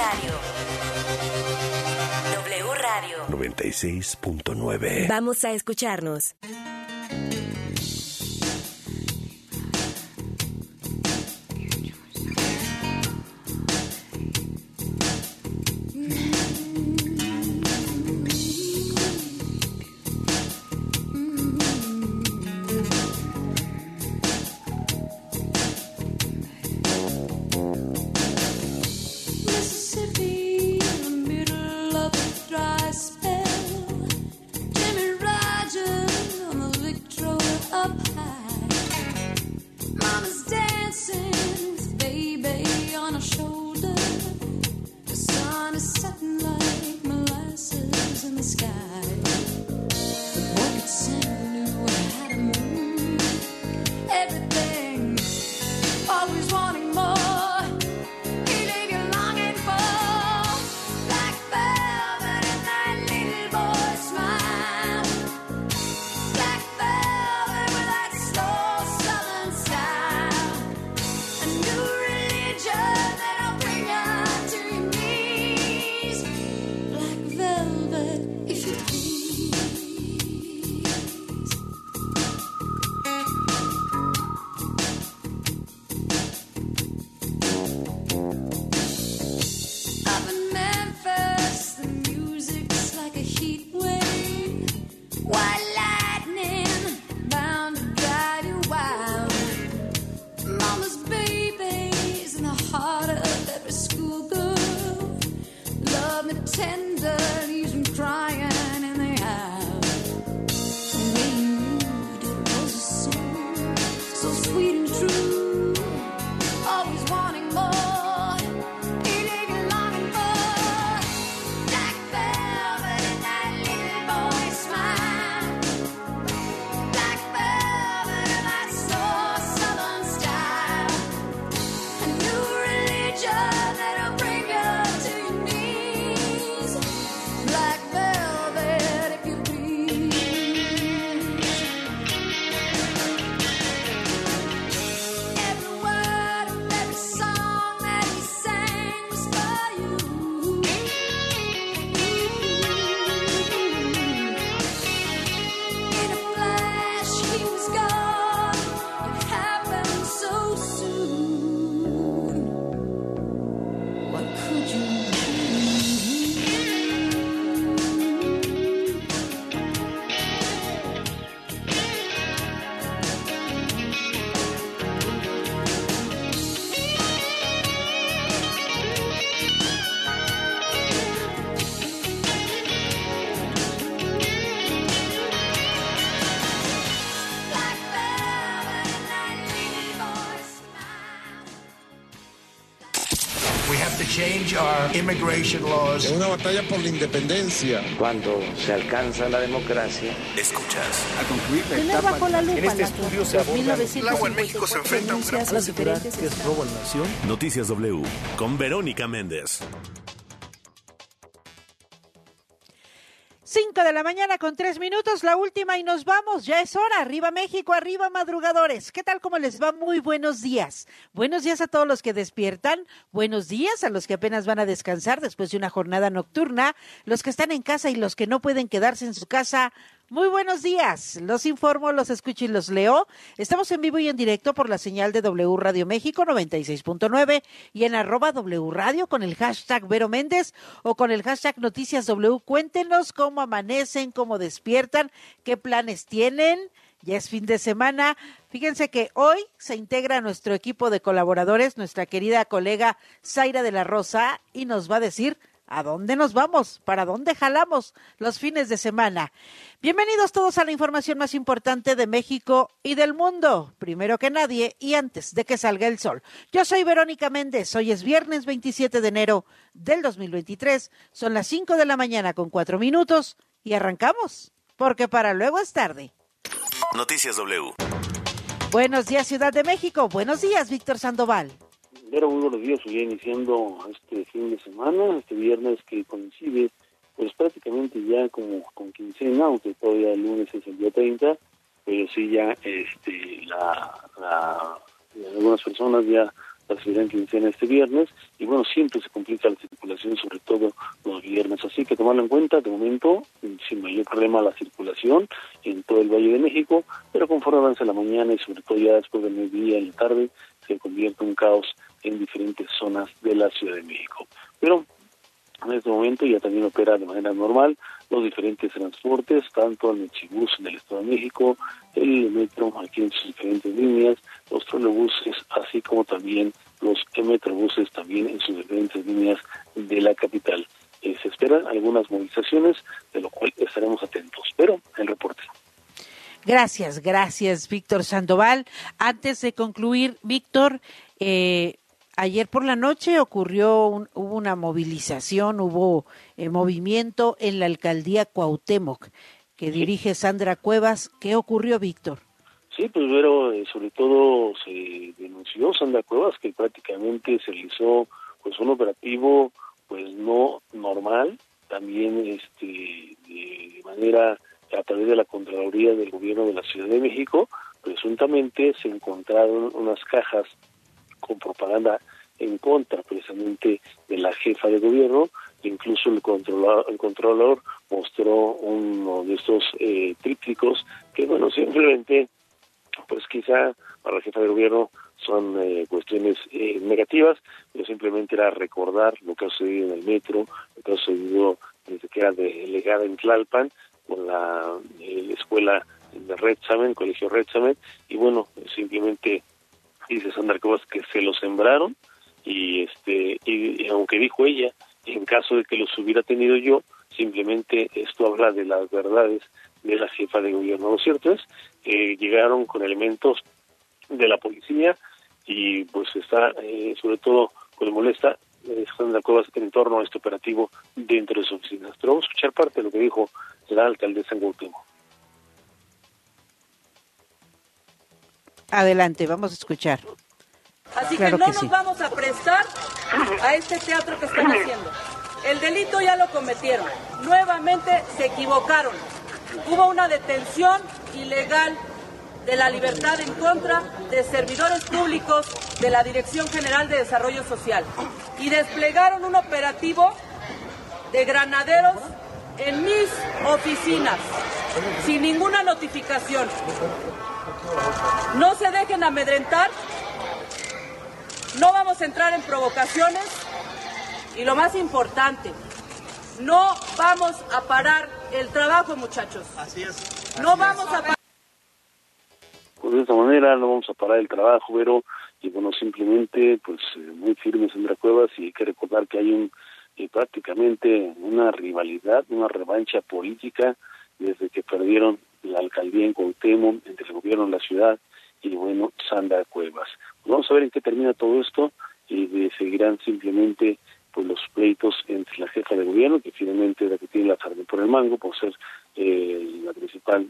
Radio. W Radio. 96.9. Vamos a escucharnos. Immigration laws. Es una batalla por la independencia. Cuando se alcanza la democracia, Escuchas. Tener bajo la lupa En este estudio se aborda 2.954 el agua en México se enfrenta a un gran denuncias, los diferentes que es estados. robo a la nación. Noticias W. Con Verónica Méndez. De la mañana con tres minutos, la última y nos vamos. Ya es hora. Arriba México, arriba madrugadores. ¿Qué tal? ¿Cómo les va? Muy buenos días. Buenos días a todos los que despiertan. Buenos días a los que apenas van a descansar después de una jornada nocturna. Los que están en casa y los que no pueden quedarse en su casa. Muy buenos días. Los informo, los escucho y los leo. Estamos en vivo y en directo por la señal de W Radio México 96.9 y en arroba W Radio con el hashtag Vero Méndez o con el hashtag Noticias W. Cuéntenos cómo amanecen, cómo despiertan, qué planes tienen. Ya es fin de semana. Fíjense que hoy se integra nuestro equipo de colaboradores nuestra querida colega Zaira de la Rosa y nos va a decir ¿A dónde nos vamos? ¿Para dónde jalamos los fines de semana? Bienvenidos todos a la información más importante de México y del mundo, primero que nadie y antes de que salga el sol. Yo soy Verónica Méndez, hoy es viernes 27 de enero del 2023, son las 5 de la mañana con 4 minutos y arrancamos, porque para luego es tarde. Noticias W. Buenos días Ciudad de México, buenos días Víctor Sandoval. Pero muy buenos días, hoy iniciando este fin de semana, este viernes que coincide pues prácticamente ya como con quincena, aunque todavía el lunes es el día 30, pero sí ya este la, la algunas personas ya recibirán quincena este viernes y bueno, siempre se complica la circulación, sobre todo los viernes, así que tomarlo en cuenta, de momento, sin mayor problema la circulación en todo el Valle de México, pero conforme avanza la mañana y sobre todo ya después del mediodía y la tarde, se convierte un caos en diferentes zonas de la Ciudad de México. Pero en este momento ya también opera de manera normal los diferentes transportes, tanto el Mechibus en el Estado de México, el metro aquí en sus diferentes líneas, los trolebuses, así como también los metrobuses también en sus diferentes líneas de la capital. Eh, se esperan algunas movilizaciones, de lo cual estaremos atentos. Pero el reporte. Gracias, gracias, Víctor Sandoval. Antes de concluir, Víctor, eh, ayer por la noche ocurrió un- hubo una movilización, hubo eh, movimiento en la alcaldía Cuauhtémoc que dirige Sandra Cuevas. ¿Qué ocurrió, Víctor? Sí, pues pero eh, sobre todo se denunció Sandra Cuevas que prácticamente se realizó pues un operativo pues no normal, también este de, de manera a través de la Contraloría del Gobierno de la Ciudad de México, presuntamente se encontraron unas cajas con propaganda en contra precisamente de la jefa de gobierno, incluso el controlador, el controlador mostró uno de estos eh, trípticos que bueno simplemente pues quizá para la jefa de gobierno son eh, cuestiones eh, negativas, pero simplemente era recordar lo que ha sucedido en el metro, lo que ha sucedido desde que era delegada en Tlalpan, con la, eh, la escuela de Redsamen, colegio Redsamen, y bueno, simplemente dice Sandra Cuevas que se lo sembraron, y este y, y aunque dijo ella, en caso de que los hubiera tenido yo, simplemente esto habla de las verdades de la jefa de gobierno. Lo cierto es que llegaron con elementos de la policía y pues está eh, sobre todo pues molesta eh, Sandra Cuevas en torno a este operativo dentro de sus oficinas. Pero vamos a escuchar parte de lo que dijo la alcaldesa en Cuauhtémoc. Adelante, vamos a escuchar. Así Claro que no que nos sí. vamos a prestar a este teatro que están haciendo. El delito ya lo cometieron. Nuevamente se equivocaron. Hubo una detención ilegal de la libertad en contra de servidores públicos de la Dirección General de Desarrollo Social y desplegaron un operativo de granaderos en mis oficinas sin ninguna notificación. No se dejen amedrentar no vamos a entrar en provocaciones y lo más importante, no vamos a parar el trabajo, muchachos. Así es. No vamos a parar. Pues de esta manera no vamos a parar el trabajo, pero y bueno, simplemente pues eh, muy firme Sandra Cuevas y hay que recordar que hay un eh, prácticamente una rivalidad, una revancha política desde que perdieron la alcaldía en Cuauhtémoc entre el gobierno de la ciudad y bueno, Sandra Cuevas. Pues vamos a ver en qué termina todo esto y seguirán simplemente pues los pleitos entre la jefa de gobierno, que finalmente es la que tiene la sartén por el mango, por ser eh, la principal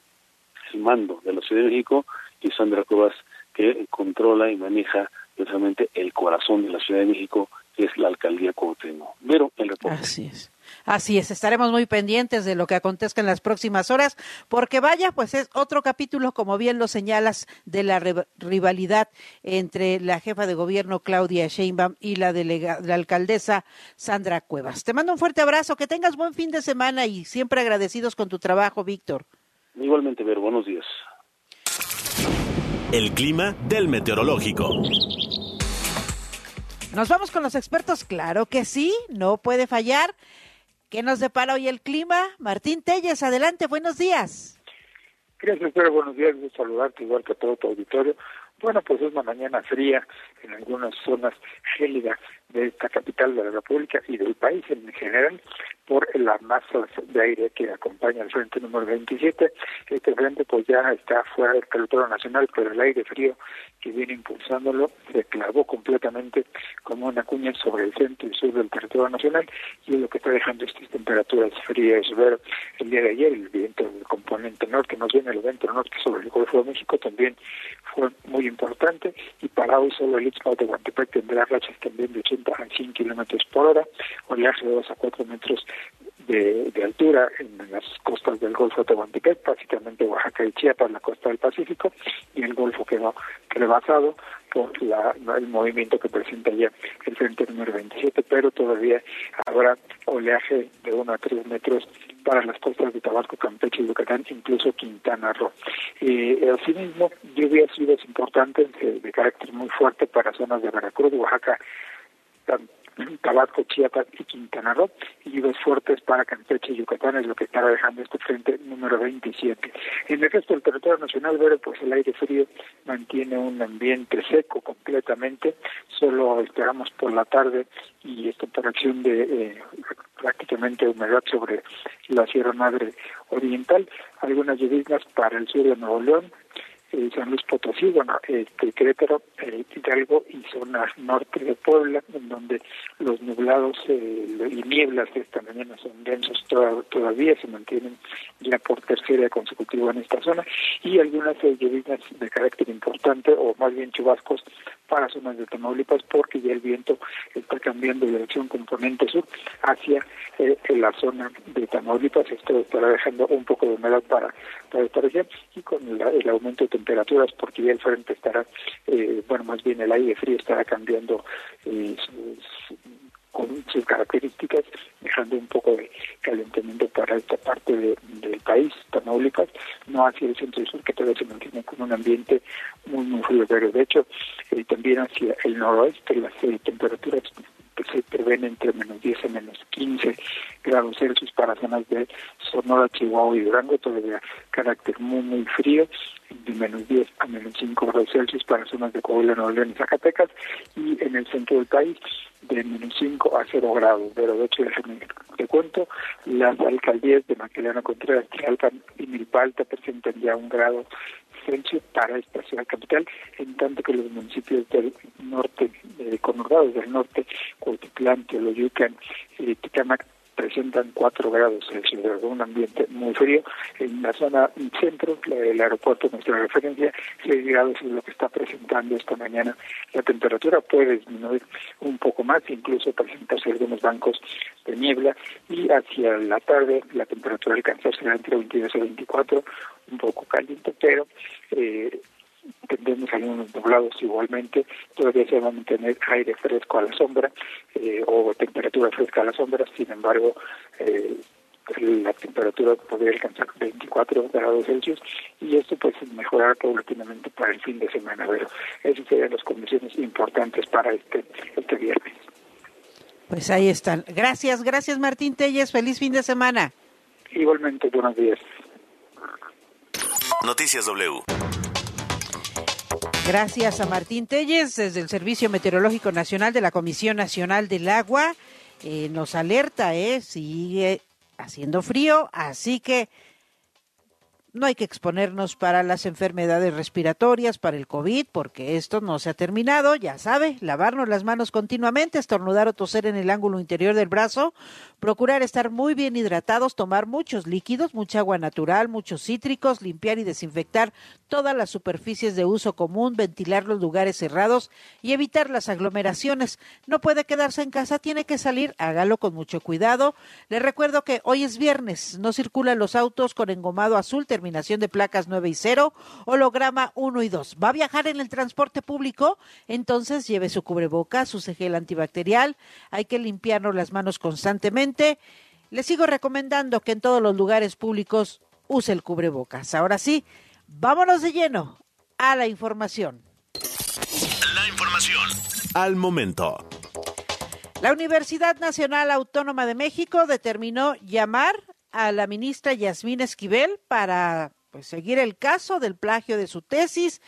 el mando de la Ciudad de México y Sandra Cuevas que controla y maneja precisamente el corazón de la Ciudad de México que es la alcaldía Cuauhtémoc. Pero el reporte. Así es. Así es, estaremos muy pendientes de lo que acontezca en las próximas horas, porque vaya, pues es otro capítulo, como bien lo señalas, de la rivalidad entre la jefa de gobierno Claudia Sheinbaum y la, delega- la alcaldesa Sandra Cuevas. Te mando un fuerte abrazo, que tengas buen fin de semana y siempre agradecidos con tu trabajo, Víctor. Igualmente, Ver, buenos días. El clima del meteorológico. Nos vamos con los expertos, claro que sí, no puede fallar. ¿Qué nos depara hoy el clima? Martín Telles, adelante, buenos días. Gracias, Pedro. Buenos días. Un saludarte igual que a todo tu auditorio. Bueno, pues es una mañana fría en algunas zonas gélidas de esta capital de la República y del país en general por las masas de aire que acompaña el frente número 27. Este frente pues ya está fuera del territorio nacional, pero el aire frío que viene impulsándolo se clavó completamente como una cuña sobre el centro y sur del territorio nacional y es lo que está dejando estas temperaturas frías. Ver el día de ayer el viento del componente norte, nos viene el viento norte sobre el Golfo de México también fue muy importante y para hoy solo el Istmo de Guantepec tendrá rachas también de 80 a 100 kilómetros por hora, oleaje de 2 a 4 metros de, de altura en las costas del Golfo de Tehuantepec, básicamente Oaxaca y Chiapas, la costa del Pacífico, y el Golfo quedó rebasado por la, el movimiento que presenta ya el frente número 27, pero todavía habrá oleaje de 1 a 3 metros para las costas de Tabasco, Campeche y Yucatán, incluso Quintana Roo. Eh, asimismo, lluvias lluvias importantes de, de carácter muy fuerte para zonas de Veracruz, Oaxaca, Tabasco, Chiapas y Quintana Roo, y lluvias fuertes para Campeche y Yucatán es lo que estará dejando este frente número 27. En el resto del territorio nacional, pero pues el aire frío mantiene un ambiente seco completamente, solo esperamos por la tarde y esta interacción de eh, prácticamente humedad sobre la Sierra Madre Oriental, algunas lluvias para el sur de Nuevo León, eh, San Luis Potosí, bueno, este, Querétaro, eh, Hidalgo y zona norte de Puebla, en donde los nublados eh, y nieblas esta mañana son densos toda, todavía, se mantienen ya por tercera consecutiva en esta zona, y algunas eh, lluvias de carácter importante, o más bien chubascos, para zonas de Tamaulipas, porque ya el viento está cambiando de dirección componente sur hacia eh, la zona de Tamaulipas, esto estará dejando un poco de humedad para, para esta región, y con la- el aumento de temperaturas, porque ya el frente estará, eh, bueno, más bien el aire frío estará cambiando eh, sus, con sus características, dejando un poco de calentamiento para esta parte de- del país, Tamaulipas, no hacia el centro y sur, que todavía se mantiene con un ambiente muy, muy frío, pero de hecho eh, también hacia el noroeste las eh, temperaturas que se prevén entre menos 10 y menos 15 grados Celsius para zonas de Sonora, Chihuahua y Durango, todavía carácter muy, muy frío, de menos 10 a menos 5 grados Celsius para zonas de Coahuila, Nuevo León y Zacatecas, y en el centro del país de menos 5 a 0 grados. Pero de hecho, déjame te cuento, las alcaldías de Maquilana Contreras, Tlalpan y Milpa Alta presentan ya un grado Para esta ciudad capital, en tanto que los municipios del norte, eh, conurbados del norte, Cuautitlán, Teoloyucan y Ticamac, presentan 4 grados Celsius, un ambiente muy frío. En la zona centro, el aeropuerto, nuestra referencia, 6 grados es lo que está presentando esta mañana. La temperatura puede disminuir un poco más, incluso presentarse algunos bancos de niebla, y hacia la tarde la temperatura alcanzará entre 22 y 24, un poco caliente, pero eh, tendremos algunos nublados igualmente, todavía se va a mantener aire fresco a la sombra eh, o temperatura fresca a la sombra, sin embargo, eh, la temperatura podría alcanzar 24 grados Celsius y esto pues mejorar paulatinamente para el fin de semana, pero esas serían las condiciones importantes para este, este viernes. Pues ahí están. Gracias, gracias Martín Telles. Feliz fin de semana. Igualmente, buenos días. Noticias W. Gracias a Martín Telles desde el Servicio Meteorológico Nacional de la Comisión Nacional del Agua. Eh, nos alerta, ¿eh? Sigue haciendo frío, así que no hay que exponernos para las enfermedades respiratorias, para el COVID, porque esto no se ha terminado, ya sabe, lavarnos las manos continuamente, estornudar o toser en el ángulo interior del brazo, procurar estar muy bien hidratados, tomar muchos líquidos, mucha agua natural, muchos cítricos, limpiar y desinfectar todas las superficies de uso común, ventilar los lugares cerrados y evitar las aglomeraciones. No puede quedarse en casa, tiene que salir, hágalo con mucho cuidado. Le recuerdo que hoy es viernes, no circulan los autos con engomado azul, terminación de placas 9 y 0, holograma 1 y 2. ¿Va a viajar en el transporte público? Entonces lleve su cubrebocas, use gel antibacterial, hay que limpiarnos las manos constantemente. Le sigo recomendando que en todos los lugares públicos use el cubrebocas. Ahora sí, vámonos de lleno a la información. La información al momento. La Universidad Nacional Autónoma de México determinó llamar a la ministra Yasmín Esquivel para pues, seguir el caso del plagio de su tesis.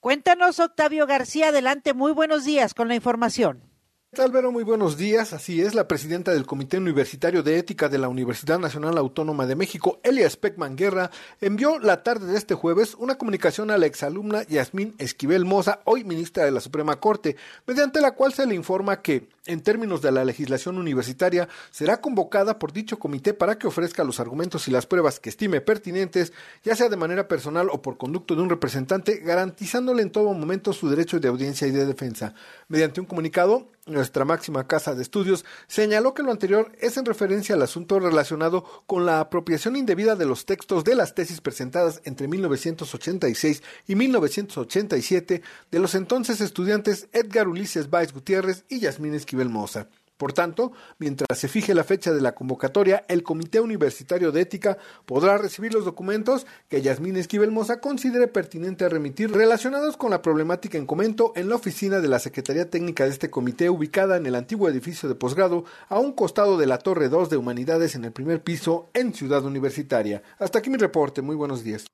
Cuéntanos, Octavio García, adelante, muy buenos días con la información. ¿Qué tal, Vero? Muy buenos días. Así es, la presidenta del Comité Universitario de Ética de la Universidad Nacional Autónoma de México, Elia Speckman Guerra, envió la tarde de este jueves una comunicación a la exalumna Yasmín Esquivel Moza, hoy ministra de la Suprema Corte, mediante la cual se le informa que, en términos de la legislación universitaria, será convocada por dicho comité para que ofrezca los argumentos y las pruebas que estime pertinentes, ya sea de manera personal o por conducto de un representante, garantizándole en todo momento su derecho de audiencia y de defensa. Mediante un comunicado, nuestra máxima casa de estudios, señaló que lo anterior es en referencia al asunto relacionado con la apropiación indebida de los textos de las tesis presentadas entre 1986 y 1987 de los entonces estudiantes Edgar Ulises Baez Gutiérrez y Yasmín Esquivel Moza. Por tanto, mientras se fije la fecha de la convocatoria, el Comité Universitario de Ética podrá recibir los documentos que Yasmín Esquivel Moza considere pertinente remitir relacionados con la problemática en comento en la oficina de la Secretaría Técnica de este comité ubicada en el antiguo edificio de posgrado a un costado de la Torre 2 de Humanidades en el primer piso en Ciudad Universitaria. Hasta aquí mi reporte. Muy buenos días.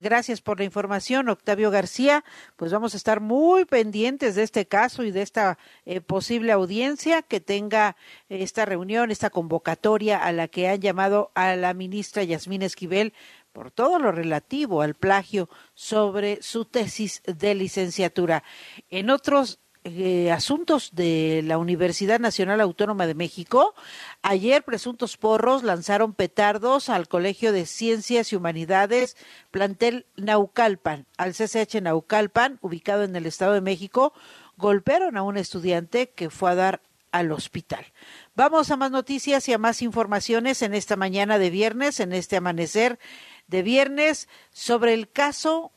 Gracias por la información, Octavio García. Pues vamos a estar muy pendientes de este caso y de esta eh, posible audiencia que tenga esta reunión, esta convocatoria a la que han llamado a la ministra Yasmín Esquivel por todo lo relativo al plagio sobre su tesis de licenciatura. En otros eh, asuntos de la Universidad Nacional Autónoma de México, ayer presuntos porros lanzaron petardos al Colegio de Ciencias y Humanidades, plantel Naucalpan, al CCH Naucalpan, ubicado en el Estado de México, golpearon a un estudiante que fue a dar al hospital. Vamos a más noticias y a más informaciones en esta mañana de viernes, en este amanecer de viernes, sobre el caso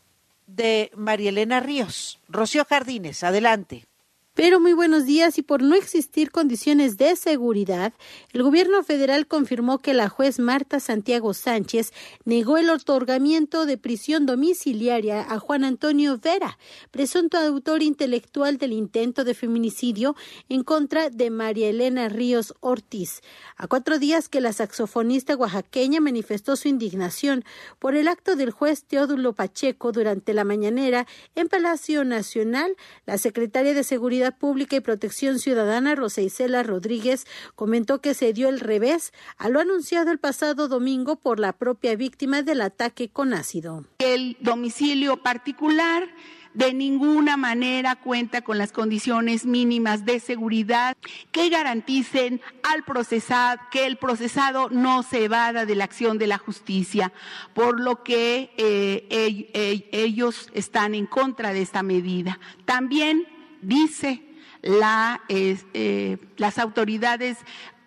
de María Elena Ríos. Rocío Jardines, adelante. Pero muy buenos días y por no existir condiciones de seguridad, el gobierno federal confirmó que la juez Marta Santiago Sánchez negó el otorgamiento de prisión domiciliaria a Juan Antonio Vera, presunto autor intelectual del intento de feminicidio en contra de María Elena Ríos Ortiz, a cuatro días que la saxofonista oaxaqueña manifestó su indignación por el acto del juez Teodulo Pacheco durante la mañanera en Palacio Nacional, la secretaria de Seguridad Pública y Protección Ciudadana, Rosa Isela Rodríguez, comentó que se dio el revés a lo anunciado el pasado domingo por la propia víctima del ataque con ácido. El domicilio particular de ninguna manera cuenta con las condiciones mínimas de seguridad que garanticen al procesado que el procesado no se evada de la acción de la justicia, por lo que eh, ellos están en contra de esta medida. También dice eh, las autoridades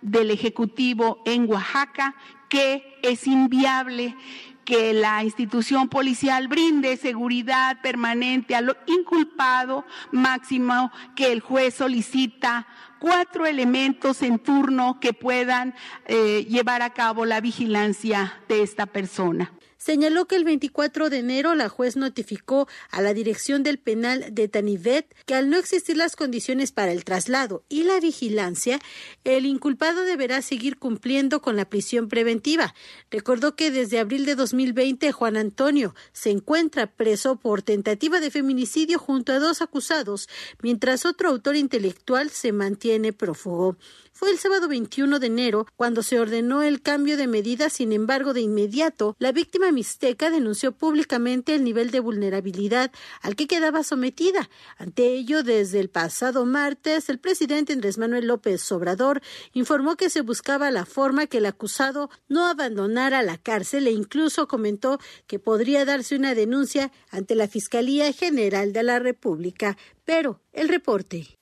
del Ejecutivo en Oaxaca que es inviable que la institución policial brinde seguridad permanente a lo inculpado, máximo que el juez solicita cuatro elementos en turno que puedan eh, llevar a cabo la vigilancia de esta persona señaló que el 24 de enero la juez notificó a la dirección del penal de Tanivet que al no existir las condiciones para el traslado y la vigilancia, el inculpado deberá seguir cumpliendo con la prisión preventiva. Recordó que desde abril de 2020 Juan Antonio se encuentra preso por tentativa de feminicidio junto a dos acusados, mientras otro autor intelectual se mantiene prófugo. Fue el sábado 21 de enero cuando se ordenó el cambio de medidas, sin embargo, de inmediato, la víctima mixteca denunció públicamente el nivel de vulnerabilidad al que quedaba sometida. Ante ello, desde el pasado martes, el presidente Andrés Manuel López Obrador informó que se buscaba la forma que el acusado no abandonara la cárcel e incluso comentó que podría darse una denuncia ante la Fiscalía General de la República. Pero el reporte.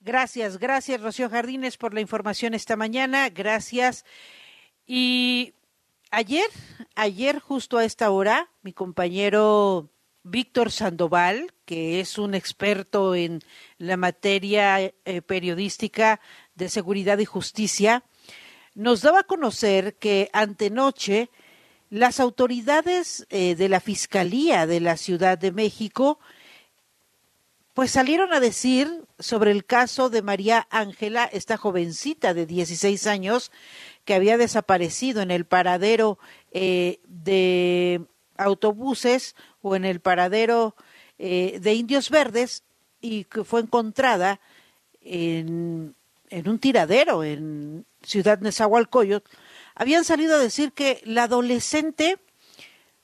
Gracias, gracias Rocío Jardines por la información esta mañana, gracias. Y ayer, ayer justo a esta hora, mi compañero Víctor Sandoval, que es un experto en la materia eh, periodística de seguridad y justicia, nos daba a conocer que antenoche las autoridades eh, de la Fiscalía de la Ciudad de México pues salieron a decir sobre el caso de María Ángela, esta jovencita de 16 años que había desaparecido en el paradero eh, de autobuses o en el paradero eh, de Indios Verdes y que fue encontrada en, un tiradero en Ciudad Nezahualcóyotl, habían salido a decir que la adolescente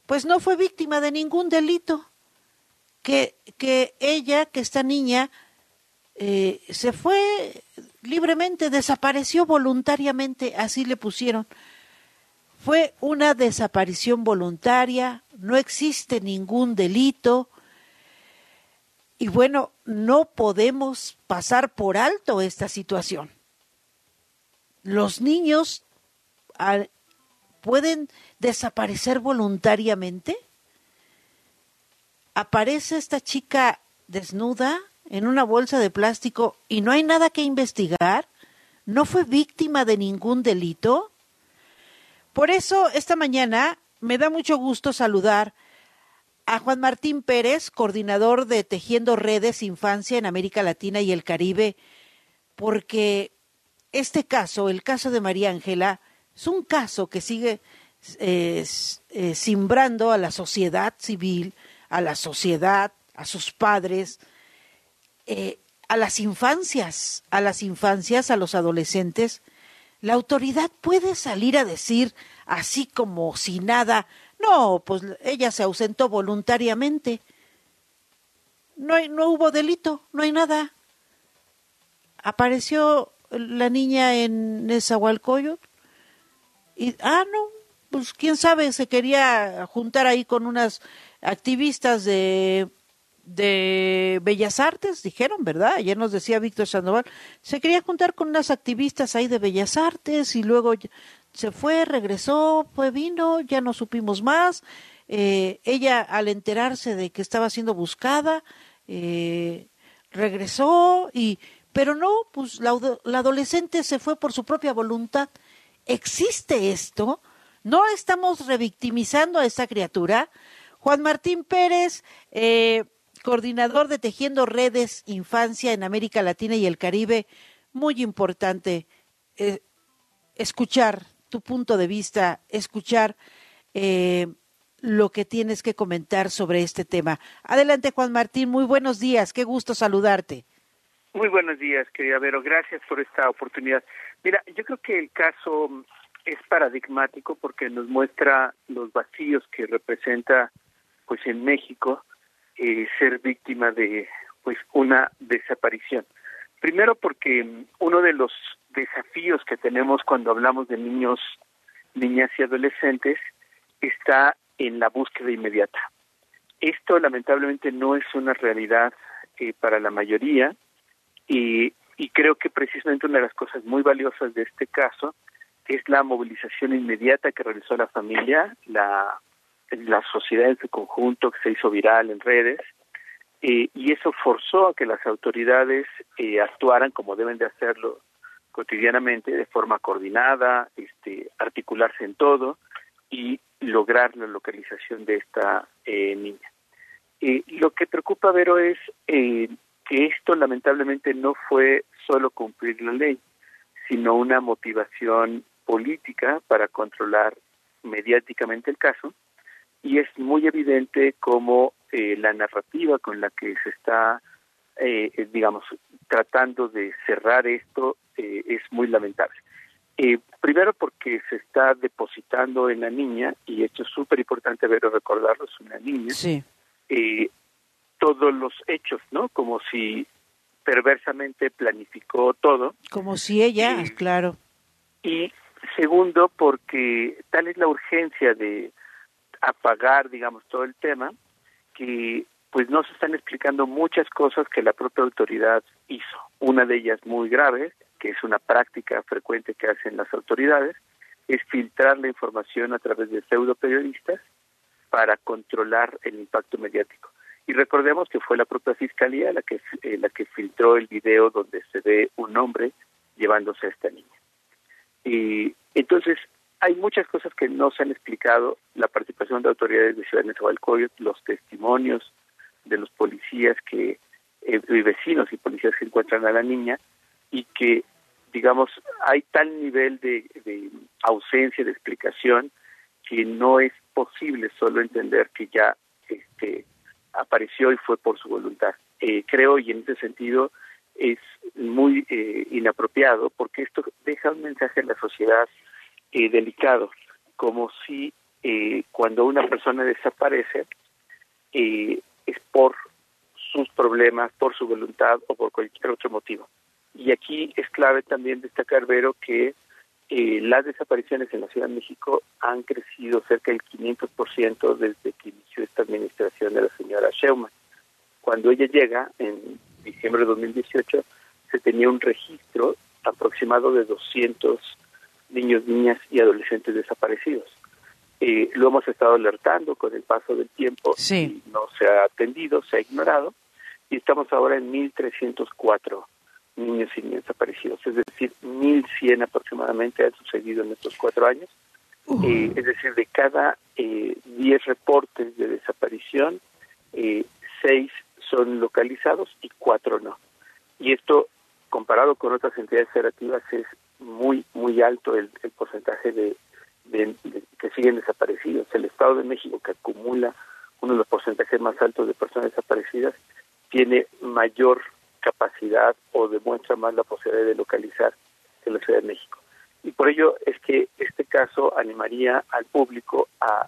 pues no fue víctima de ningún delito, que, que ella, que esta niña, eh, se fue libremente, desapareció voluntariamente, así le pusieron. Fue una desaparición voluntaria, no existe ningún delito. Y bueno, no podemos pasar por alto esta situación. Los niños al- pueden desaparecer voluntariamente. Aparece esta chica desnuda en una bolsa de plástico y no hay nada que investigar. No fue víctima de ningún delito. Por eso, esta mañana me da mucho gusto saludar a Juan Martín Pérez, coordinador de Tejiendo Redes Infancia en América Latina y el Caribe, porque este caso, el caso de María Ángela, es un caso que sigue eh, eh, simbrando a la sociedad civil, a la sociedad, a sus padres, eh, a las infancias, a las infancias, a los adolescentes. La autoridad puede salir a decir, así como si nada, no, pues ella se ausentó voluntariamente. No, hay, no hubo delito, no hay nada. Apareció la niña en Nezahualcóyotl y, ah, no, pues quién sabe, se quería juntar ahí con unas activistas de, de Bellas Artes, dijeron, ¿verdad? Ayer nos decía Víctor Sandoval, se quería juntar con unas activistas ahí de Bellas Artes y luego se fue, regresó, fue, vino, ya no supimos más. Eh, ella, al enterarse de que estaba siendo buscada, eh, regresó y, pero no, pues la adolescente se fue por su propia voluntad. ¿Existe esto? ¿No estamos revictimizando a esta criatura? Juan Martín Pérez, eh, coordinador de Tejiendo Redes Infancia en América Latina y el Caribe, muy importante eh, escuchar tu punto de vista, escuchar eh, lo que tienes que comentar sobre este tema. Adelante, Juan Martín, muy buenos días, qué gusto saludarte. Muy buenos días, querida Vero. Gracias por esta oportunidad. Mira, yo creo que el caso mm, es paradigmático porque nos muestra los vacíos que representa, pues, en México eh, ser víctima de, pues, una desaparición. Primero porque mm, uno de los desafíos que tenemos cuando hablamos de niños, niñas y adolescentes está en la búsqueda inmediata. Esto lamentablemente no es una realidad eh, para la mayoría y, y creo que precisamente una de las cosas muy valiosas de este caso es la movilización inmediata que realizó la familia, la, la sociedad en su conjunto que se hizo viral en redes eh, y eso forzó a que las autoridades eh, actuaran como deben de hacerlo cotidianamente de forma coordinada, este, articularse en todo y lograr la localización de esta eh, niña. Eh, lo que preocupa, Vero, es eh, que esto lamentablemente no fue solo cumplir la ley, sino una motivación política para controlar mediáticamente el caso. Y es muy evidente cómo eh, la narrativa con la que se está, eh, eh, digamos, tratando de cerrar esto eh, es muy lamentable. Eh, primero porque se está depositando en la niña, y esto es súper importante ver recordarlo, es una niña, Sí. eh, todos los hechos, ¿no? Como si perversamente planificó todo. Como si ella, claro. Y segundo, porque tal es la urgencia de apagar, digamos, todo el tema, que pues no se están explicando muchas cosas que la propia autoridad hizo. Una de ellas muy grave, que es una práctica frecuente que hacen las autoridades, es filtrar la información a través de pseudo periodistas para controlar el impacto mediático. Y recordemos que fue la propia fiscalía la que eh, la que filtró el video donde se ve un hombre llevándose a esta niña. Y entonces hay muchas cosas que no se han explicado, la participación de autoridades de Ciudad Nezahualcóyotl, los testimonios de los policías que eh, y vecinos y policías que encuentran a la niña y que digamos hay tal nivel de, de ausencia de explicación que no es posible solo entender que ya este apareció y fue por su voluntad. Eh, creo y en ese sentido es muy eh, inapropiado porque esto deja un mensaje a la sociedad eh, delicado, como si eh, cuando una persona desaparece eh, es por sus problemas, por su voluntad o por cualquier otro motivo. Y aquí es clave también destacar, Vero, que eh, las desapariciones en la Ciudad de México han crecido cerca del 500% desde que inició esta administración de la señora Sheuman. Cuando ella llega, en diciembre de 2018, se tenía un registro aproximado de 200 niños, niñas y adolescentes desaparecidos. Eh, lo hemos estado alertando con el paso del tiempo y no se ha atendido, se ha ignorado y estamos ahora en 1.304 niños y niñas desaparecidos, es decir, 1.100 aproximadamente han sucedido en estos cuatro años. Eh, es decir, de cada eh, 10 reportes de desaparición, eh, 6 son localizados y 4 no. Y esto, comparado con otras entidades federativas, es muy, muy alto el, el porcentaje de, de, que siguen desaparecidos. El Estado de México, que acumula uno de los porcentajes más altos de personas desaparecidas, tiene mayor capacidad o demuestra más la posibilidad de localizar que la Ciudad de México. Y por ello es que este caso animaría al público a,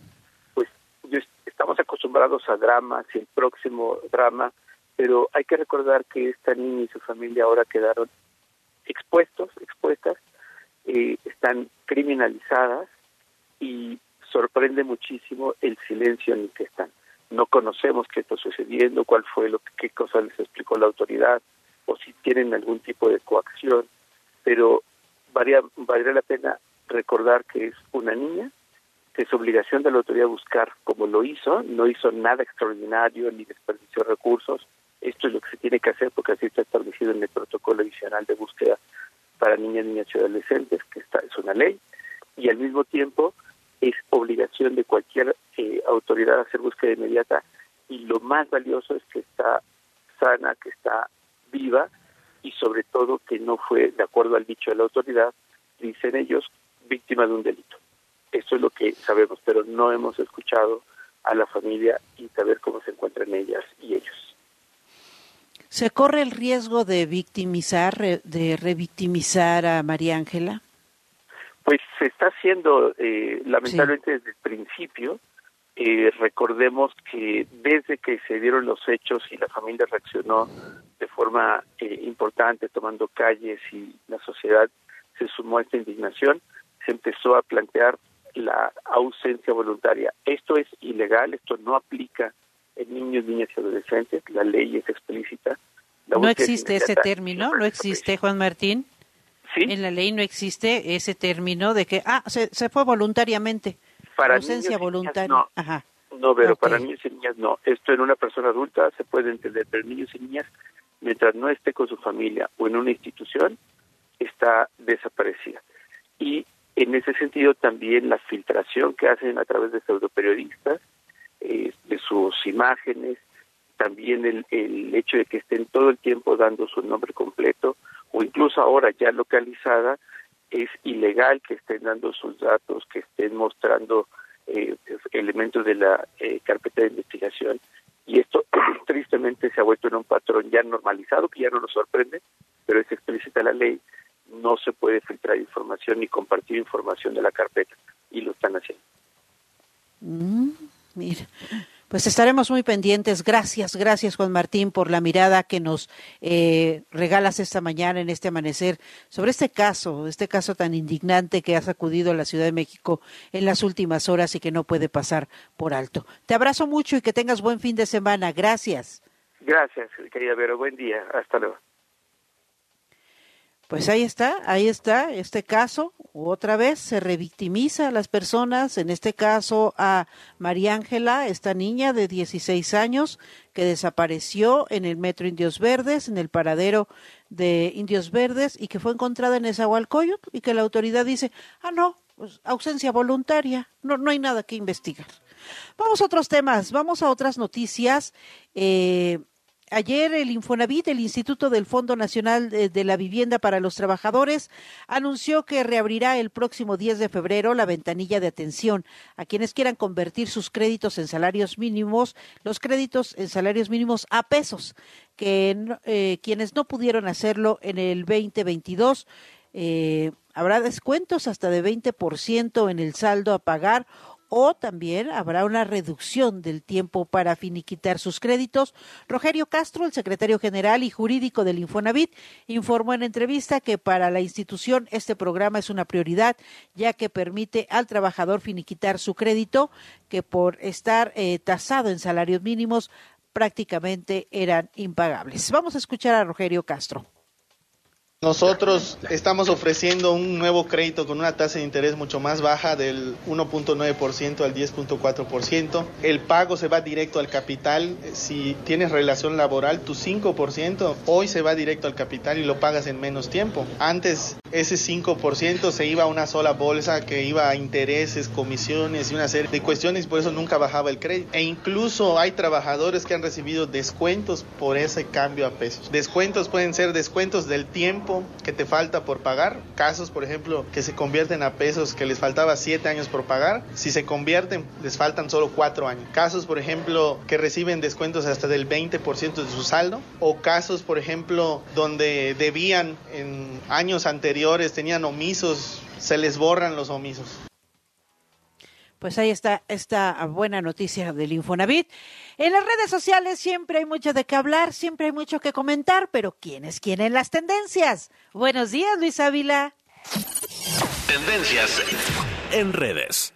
pues, estamos acostumbrados a dramas y el próximo drama, pero hay que recordar que esta niña y su familia ahora quedaron expuestos, expuestas, eh, están criminalizadas y sorprende muchísimo el silencio en el que están. No conocemos qué está sucediendo, cuál fue lo qué cosa les explicó la autoridad o si tienen algún tipo de coacción, pero varía, valdría la pena recordar que es una niña, que es obligación de la autoridad buscar como lo hizo, no hizo nada extraordinario ni desperdició recursos, esto es lo que se tiene que hacer porque así está establecido en el protocolo adicional de búsqueda para niñas, niñas y adolescentes, que está, es una ley, y al mismo tiempo es obligación de cualquier eh, autoridad hacer búsqueda inmediata y lo más valioso es que está sana, que está viva y sobre todo que no fue, de acuerdo al dicho de la autoridad, dicen ellos, víctima de un delito. Eso es lo que sabemos, pero no hemos escuchado a la familia y saber cómo se encuentran ellas y ellos. ¿Se corre el riesgo de victimizar, de revictimizar a María Ángela? Pues se está haciendo, eh, lamentablemente sí. desde el principio, eh, recordemos que desde que se dieron los hechos y la familia reaccionó de forma eh, importante, tomando calles y la sociedad se sumó a esta indignación, se empezó a plantear la ausencia voluntaria. Esto es ilegal, esto no aplica en niños, niñas y adolescentes, la ley es explícita. La no existe ese término, no existe, Juan Martín. ¿Sí? En la ley no existe ese término de que, ah, se, se fue voluntariamente. Para ausencia voluntaria. No, Ajá. no pero okay. para niños y niñas no. Esto en una persona adulta se puede entender, pero niños y niñas, mientras no esté con su familia o en una institución, está desaparecida. Y en ese sentido también la filtración que hacen a través de pseudoperiodistas, eh, de sus imágenes, también el, el hecho de que estén todo el tiempo dando su nombre completo o incluso ahora ya localizada, es ilegal que estén dando sus datos, que estén mostrando eh, elementos de la eh, carpeta de investigación. Y esto tristemente se ha vuelto en un patrón ya normalizado, que ya no nos sorprende, pero es explícita la ley, no se puede filtrar información ni compartir información de la carpeta, y lo están haciendo. Mm, mira. Pues estaremos muy pendientes. Gracias, gracias Juan Martín por la mirada que nos eh, regalas esta mañana en este amanecer sobre este caso, este caso tan indignante que ha sacudido a la Ciudad de México en las últimas horas y que no puede pasar por alto. Te abrazo mucho y que tengas buen fin de semana. Gracias. Gracias, querida Vero. Buen día. Hasta luego. Pues ahí está, ahí está este caso. Otra vez se revictimiza a las personas, en este caso a María Ángela, esta niña de 16 años que desapareció en el metro Indios Verdes, en el paradero de Indios Verdes y que fue encontrada en Esahualcoyot y que la autoridad dice, ah, no, pues ausencia voluntaria, no, no hay nada que investigar. Vamos a otros temas, vamos a otras noticias. Eh, Ayer el Infonavit, el Instituto del Fondo Nacional de la Vivienda para los Trabajadores, anunció que reabrirá el próximo 10 de febrero la ventanilla de atención a quienes quieran convertir sus créditos en salarios mínimos, los créditos en salarios mínimos a pesos, que eh, quienes no pudieron hacerlo en el 2022 eh, habrá descuentos hasta de 20% en el saldo a pagar o también habrá una reducción del tiempo para finiquitar sus créditos. Rogerio Castro, el secretario general y jurídico del Infonavit, informó en entrevista que para la institución este programa es una prioridad, ya que permite al trabajador finiquitar su crédito, que por estar eh, tasado en salarios mínimos prácticamente eran impagables. Vamos a escuchar a Rogerio Castro. Nosotros estamos ofreciendo un nuevo crédito con una tasa de interés mucho más baja del 1.9% al 10.4%. El pago se va directo al capital. Si tienes relación laboral, tu 5% hoy se va directo al capital y lo pagas en menos tiempo. Antes ese 5% se iba a una sola bolsa que iba a intereses, comisiones y una serie de cuestiones, por eso nunca bajaba el crédito. E incluso hay trabajadores que han recibido descuentos por ese cambio a pesos. Descuentos pueden ser descuentos del tiempo que te falta por pagar. Casos, por ejemplo, que se convierten a pesos que les faltaba 7 años por pagar. Si se convierten, les faltan solo 4 años. Casos, por ejemplo, que reciben descuentos hasta del 20% de su saldo. O casos, por ejemplo, donde debían en años anteriores, tenían omisos, se les borran los omisos. Pues ahí está esta buena noticia del Infonavit. En las redes sociales siempre hay mucho de qué hablar, siempre hay mucho que comentar, pero ¿quiénes quieren las tendencias? Buenos días, Luis Ávila. Tendencias en redes.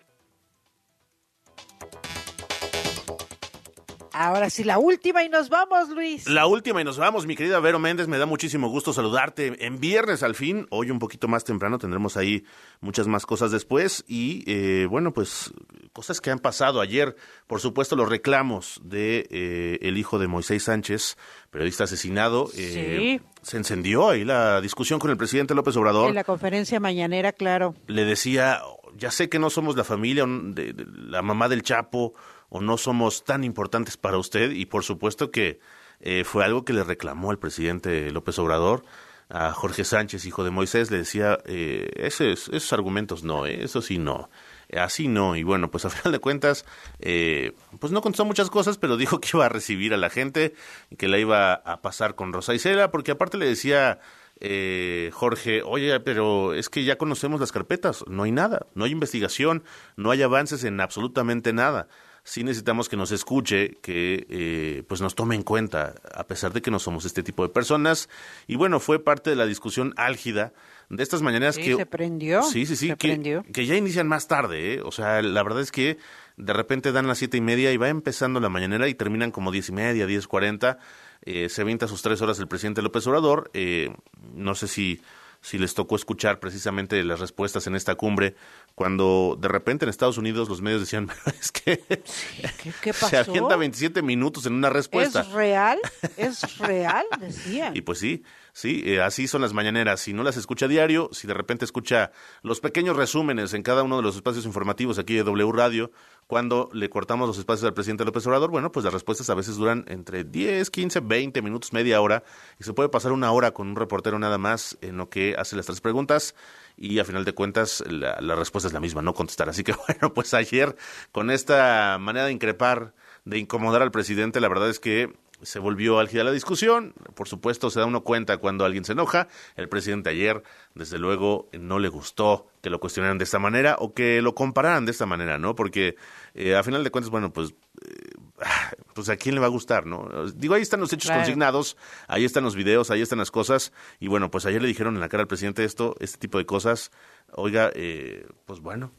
Ahora sí, la última y nos vamos, Luis. La última y nos vamos, mi querida Vero Méndez. Me da muchísimo gusto saludarte en viernes al fin. Hoy un poquito más temprano tendremos ahí muchas más cosas después. Y eh, bueno, pues cosas que han pasado ayer. Por supuesto, los reclamos de eh, el hijo de Moisés Sánchez, periodista asesinado. Eh, Se encendió ahí la discusión con el presidente López Obrador. En la conferencia mañanera, claro. Le decía, ya sé que no somos la familia de, de la mamá del Chapo o no somos tan importantes para usted y por supuesto que eh, fue algo que le reclamó el presidente López Obrador a Jorge Sánchez, hijo de Moisés, le decía, eh, esos, esos argumentos no, eh, eso sí no, así no, y bueno, pues a final de cuentas, eh, pues no contestó muchas cosas, pero dijo que iba a recibir a la gente y que la iba a pasar con Rosa Isela, porque aparte le decía eh, Jorge, oye, pero es que ya conocemos las carpetas, no hay nada, no hay investigación, no hay avances en absolutamente nada sí necesitamos que nos escuche, que eh, pues nos tome en cuenta, a pesar de que no somos este tipo de personas. Y bueno, fue parte de la discusión álgida de estas mañanas Sí, que... se prendió. Sí, sí, sí, se que, prendió. que ya inician más tarde, ¿eh? O sea, la verdad es que de repente dan las siete y media y va empezando la mañanera y terminan como diez y media, diez cuarenta. Eh, se avienta sus tres horas el presidente López Obrador. Eh, no sé si si les tocó escuchar precisamente las respuestas en esta cumbre, cuando de repente en Estados Unidos los medios decían, "Pero es que ¿Qué, qué se pasó? avienta 27 minutos en una respuesta. ¿Es real? ¿Es real? Decían. Y pues sí, sí, eh, así son las mañaneras. Si no las escucha a diario, si de repente escucha los pequeños resúmenes en cada uno de los espacios informativos aquí de W Radio, cuando le cortamos los espacios al presidente López Obrador, bueno, pues las respuestas a veces duran entre 10, 15, 20 minutos, media hora, y se puede pasar una hora con un reportero nada más en lo que hace las tres preguntas y a final de cuentas la, la respuesta es la misma, no contestar. Así que bueno, pues ayer con esta manera de increpar, de incomodar al presidente, la verdad es que se volvió álgida la discusión. Por supuesto, se da uno cuenta cuando alguien se enoja. El presidente ayer, desde luego, no le gustó que lo cuestionaran de esta manera o que lo compararan de esta manera, ¿no? Porque eh, a final de cuentas, bueno, pues, eh, pues a quién le va a gustar, ¿no? Digo, ahí están los hechos Claro. consignados, ahí están los videos, ahí están las cosas. Y bueno, pues ayer le dijeron en la cara al presidente esto, este tipo de cosas. Oiga, eh, pues bueno,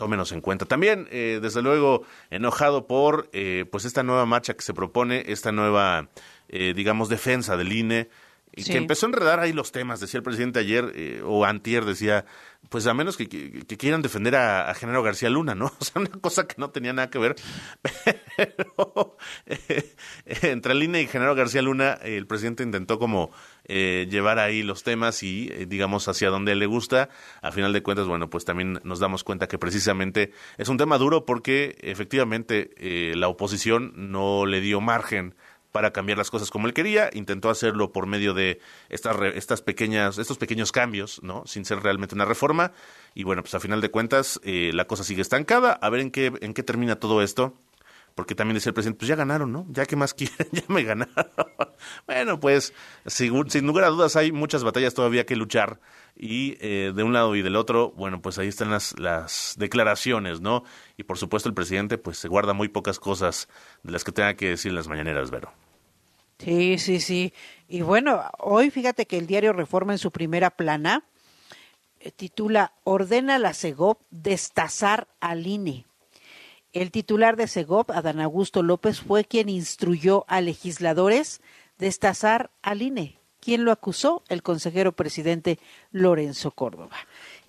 tómenos en cuenta. También, eh, desde luego, enojado por eh, pues esta nueva marcha que se propone, esta nueva, eh, digamos, defensa del INE, y Sí. que empezó a enredar ahí los temas, decía el presidente ayer, eh, o antier, decía, pues a menos que, que- que quieran defender a, a Genaro García Luna, ¿no? O sea, una cosa que no tenía nada que ver. Pero eh, entre el INE y Genaro García Luna, eh, el presidente intentó como eh, llevar ahí los temas y, digamos, hacia donde le gusta. A final de cuentas, bueno, pues también nos damos cuenta que precisamente es un tema duro porque efectivamente la oposición no le dio margen para cambiar las cosas como él quería, intentó hacerlo por medio de estas estas pequeñas estos pequeños cambios, ¿no? Sin ser realmente una reforma y bueno, pues a final de cuentas eh, la cosa sigue estancada, a ver en qué en qué termina todo esto. Porque también decía el presidente, pues ya ganaron, ¿no? Ya que más quieren, ya me ganaron. bueno, pues sin, lugar a dudas hay muchas batallas todavía que luchar y eh, de un lado y del otro, bueno, pues ahí están las, las declaraciones, ¿no? Y por supuesto el presidente pues se guarda muy pocas cosas de las que tenga que decir en las mañaneras, Vero. Sí, sí, sí. Y bueno, hoy fíjate que el diario Reforma en su primera plana eh, titula Ordena la CEGOP destazar al INE. El titular de Segov, Adán Augusto López, fue quien instruyó a legisladores destazar al INE. ¿Quién lo acusó? El consejero presidente Lorenzo Córdoba.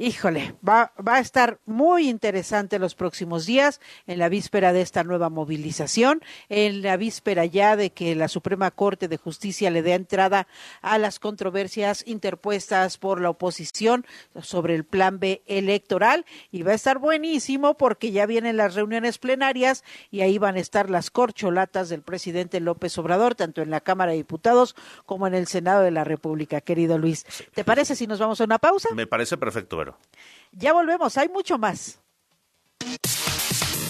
Híjole, va, va a estar muy interesante los próximos días en la víspera de esta nueva movilización, en la víspera ya de que la Suprema Corte de Justicia le dé entrada a las controversias interpuestas por la oposición sobre el plan B electoral y va a estar buenísimo porque ya vienen las reuniones plenarias y ahí van a estar las corcholatas del presidente López Obrador, tanto en la Cámara de Diputados como en el Senado de la República, querido Luis. ¿Te parece si nos vamos a una pausa? Me parece perfecto, Vero. Ya volvemos, hay mucho más.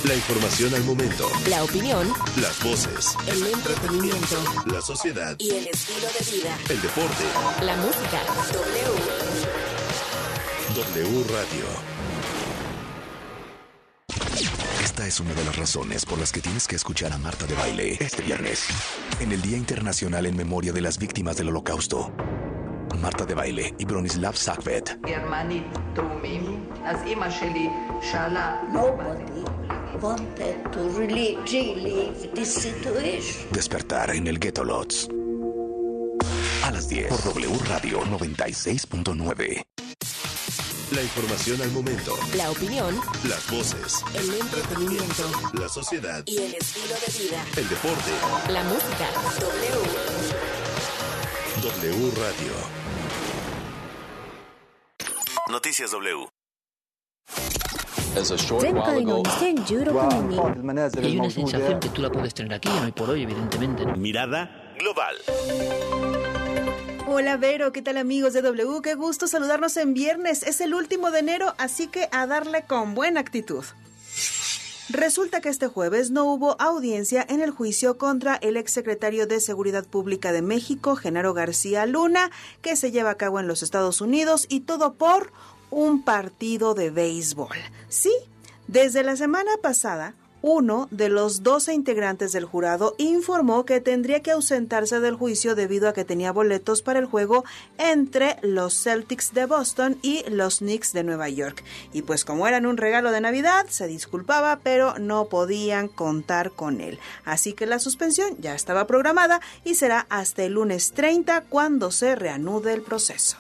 La información al momento. La opinión. Las voces. El entretenimiento. La sociedad. Y el estilo de vida. El deporte. La música. W. W Radio. Esta es una de las razones por las que tienes que escuchar a Marta de Baile este viernes, en el Día Internacional en Memoria de las Víctimas del Holocausto. Marta de Baile y Bronislav Sakvet. Despertar en el Ghetto Lots. A las 10 por W Radio 96.9. La información al momento. La opinión. Las voces. El entretenimiento. La sociedad. Y el estilo de vida. El deporte. La música. W. W Radio. Noticias W. Cerca Y hay una sensación que tú la puedes tener aquí, hoy por hoy, evidentemente. Mirada global. Hola Vero, ¿qué tal amigos de W? Qué gusto saludarnos en viernes. Es el último de enero, así que a darle con buena actitud. Resulta que este jueves no hubo audiencia en el juicio contra el exsecretario de Seguridad Pública de México, Genaro García Luna, que se lleva a cabo en los Estados Unidos y todo por un partido de béisbol. Sí, desde la semana pasada, uno de los 12 integrantes del jurado informó que tendría que ausentarse del juicio debido a que tenía boletos para el juego entre los Celtics de Boston y los Knicks de Nueva York. Y pues como eran un regalo de Navidad, se disculpaba, pero no podían contar con él. Así que la suspensión ya estaba programada y será hasta el lunes 30 cuando se reanude el proceso.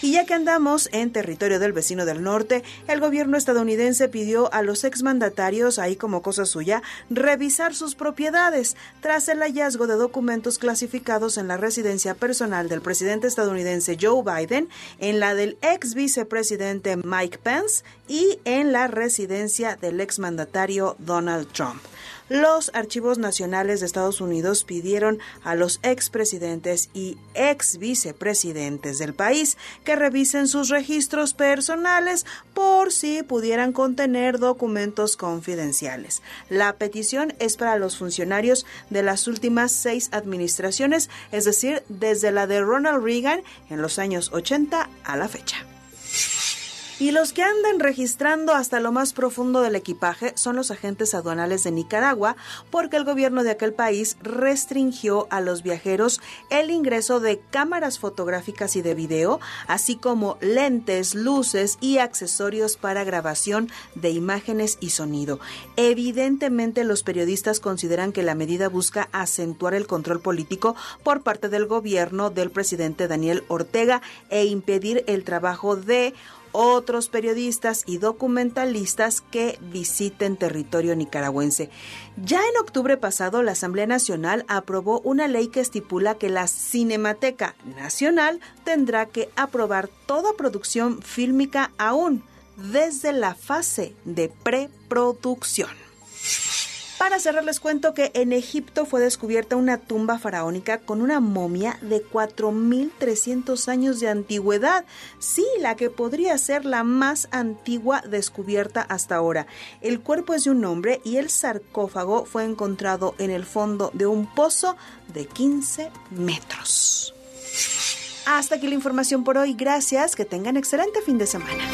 Y ya que andamos en territorio del vecino del norte, el gobierno estadounidense pidió a los exmandatarios, ahí como cosa suya, revisar sus propiedades tras el hallazgo de documentos clasificados en la residencia personal del presidente estadounidense Joe Biden, en la del ex vicepresidente Mike Pence y en la residencia del exmandatario Donald Trump. Los archivos nacionales de Estados Unidos pidieron a los expresidentes y ex vicepresidentes del país que revisen sus registros personales por si pudieran contener documentos confidenciales. La petición es para los funcionarios de las últimas seis administraciones, es decir, desde la de Ronald Reagan en los años 80 a la fecha. Y los que andan registrando hasta lo más profundo del equipaje son los agentes aduanales de Nicaragua, porque el gobierno de aquel país restringió a los viajeros el ingreso de cámaras fotográficas y de video, así como lentes, luces y accesorios para grabación de imágenes y sonido. Evidentemente los periodistas consideran que la medida busca acentuar el control político por parte del gobierno del presidente Daniel Ortega e impedir el trabajo de otros periodistas y documentalistas que visiten territorio nicaragüense. Ya en octubre pasado, la Asamblea Nacional aprobó una ley que estipula que la Cinemateca Nacional tendrá que aprobar toda producción fílmica aún desde la fase de preproducción. Para cerrar les cuento que en Egipto fue descubierta una tumba faraónica con una momia de 4.300 años de antigüedad. Sí, la que podría ser la más antigua descubierta hasta ahora. El cuerpo es de un hombre y el sarcófago fue encontrado en el fondo de un pozo de 15 metros. Hasta aquí la información por hoy. Gracias. Que tengan excelente fin de semana.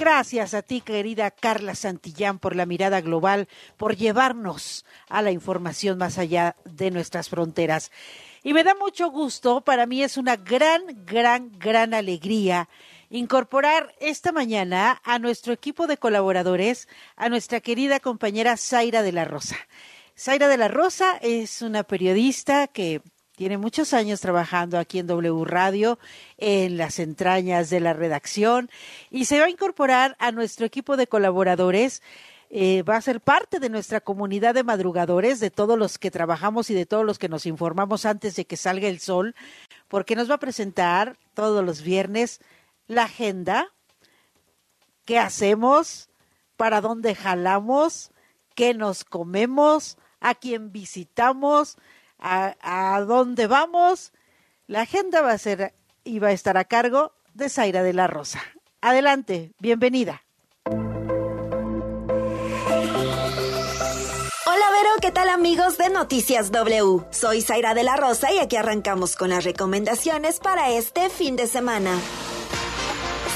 Gracias a ti, querida Carla Santillán, por la mirada global, por llevarnos a la información más allá de nuestras fronteras. Y me da mucho gusto, para mí es una gran, gran, gran alegría incorporar esta mañana a nuestro equipo de colaboradores a nuestra querida compañera Zaira de la Rosa. Zaira de la Rosa es una periodista que tiene muchos años trabajando aquí en W Radio, en las entrañas de la redacción, y se va a incorporar a nuestro equipo de colaboradores. Eh, va a ser parte de nuestra comunidad de madrugadores, de todos los que trabajamos y de todos los que nos informamos antes de que salga el sol, porque nos va a presentar todos los viernes la agenda, qué hacemos, para dónde jalamos, qué nos comemos, a quién visitamos, a, dónde vamos. La agenda va a ser y va a estar a cargo de Zaira de la Rosa. Adelante, bienvenida. Hola Vero, ¿qué tal amigos de Noticias W? Soy Zaira de la Rosa y aquí arrancamos con las recomendaciones para este fin de semana.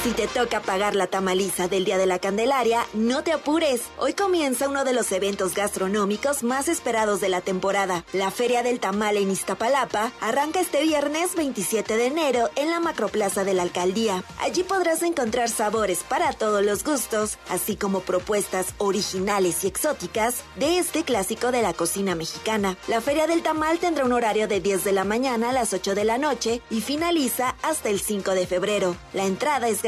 Si te toca pagar la tamaliza del Día de la Candelaria, no te apures. Hoy comienza uno de los eventos gastronómicos más esperados de la temporada. La Feria del Tamal en Iztapalapa arranca este viernes 27 de enero en la Macroplaza de la Alcaldía. Allí podrás encontrar sabores para todos los gustos, así como propuestas originales y exóticas de este clásico de la cocina mexicana. La Feria del Tamal tendrá un horario de 10 de la mañana a las 8 de la noche y finaliza hasta el 5 de febrero. La entrada es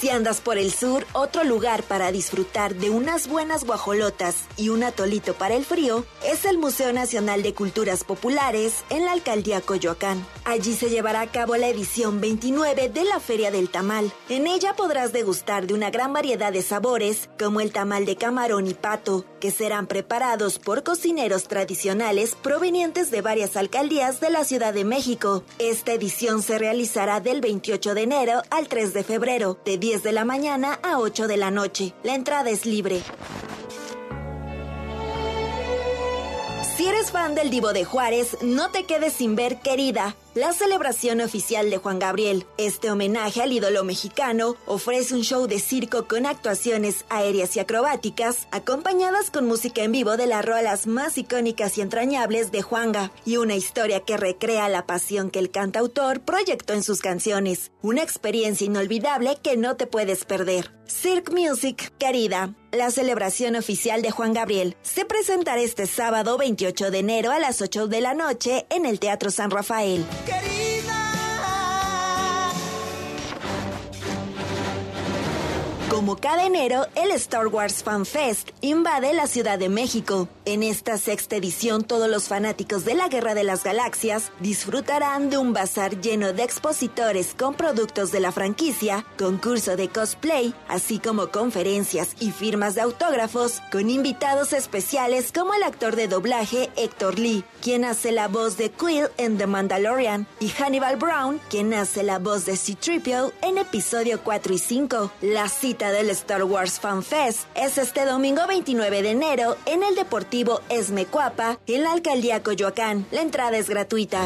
Si andas por el sur, otro lugar para disfrutar de unas buenas guajolotas y un atolito para el frío es el Museo Nacional de Culturas Populares en la Alcaldía Coyoacán. Allí se llevará a cabo la edición 29 de la Feria del Tamal. En ella podrás degustar de una gran variedad de sabores, como el tamal de camarón y pato, que serán preparados por cocineros tradicionales provenientes de varias alcaldías de la Ciudad de México. Esta edición se realizará del 28 de enero al 3 de febrero, de 10 de la mañana a 8 de la noche. La entrada es libre. Si eres fan del Divo de Juárez, no te quedes sin ver, querida. La celebración oficial de Juan Gabriel. Este homenaje al ídolo mexicano ofrece un show de circo con actuaciones aéreas y acrobáticas, acompañadas con música en vivo de las rolas más icónicas y entrañables de Juanga, y una historia que recrea la pasión que el cantautor proyectó en sus canciones. Una experiencia inolvidable que no te puedes perder. Cirque Music, querida. La celebración oficial de Juan Gabriel se presentará este sábado 28 de enero a las 8 de la noche en el Teatro San Rafael querida. Como cada enero, el Star Wars Fan Fest invade la Ciudad de México. En esta sexta edición, todos los fanáticos de la Guerra de las Galaxias disfrutarán de un bazar lleno de expositores con productos de la franquicia, concurso de cosplay, así como conferencias y firmas de autógrafos, con invitados especiales como el actor de doblaje Héctor Lee, quien hace la voz de Quill en The Mandalorian, y Hannibal Brown, quien hace la voz de C-3PO en episodio 4 y 5. La cita del Star Wars Fan Fest es este domingo 29 de enero en el Deportivo Esmecuapa, en la Alcaldía Coyoacán. La entrada es gratuita.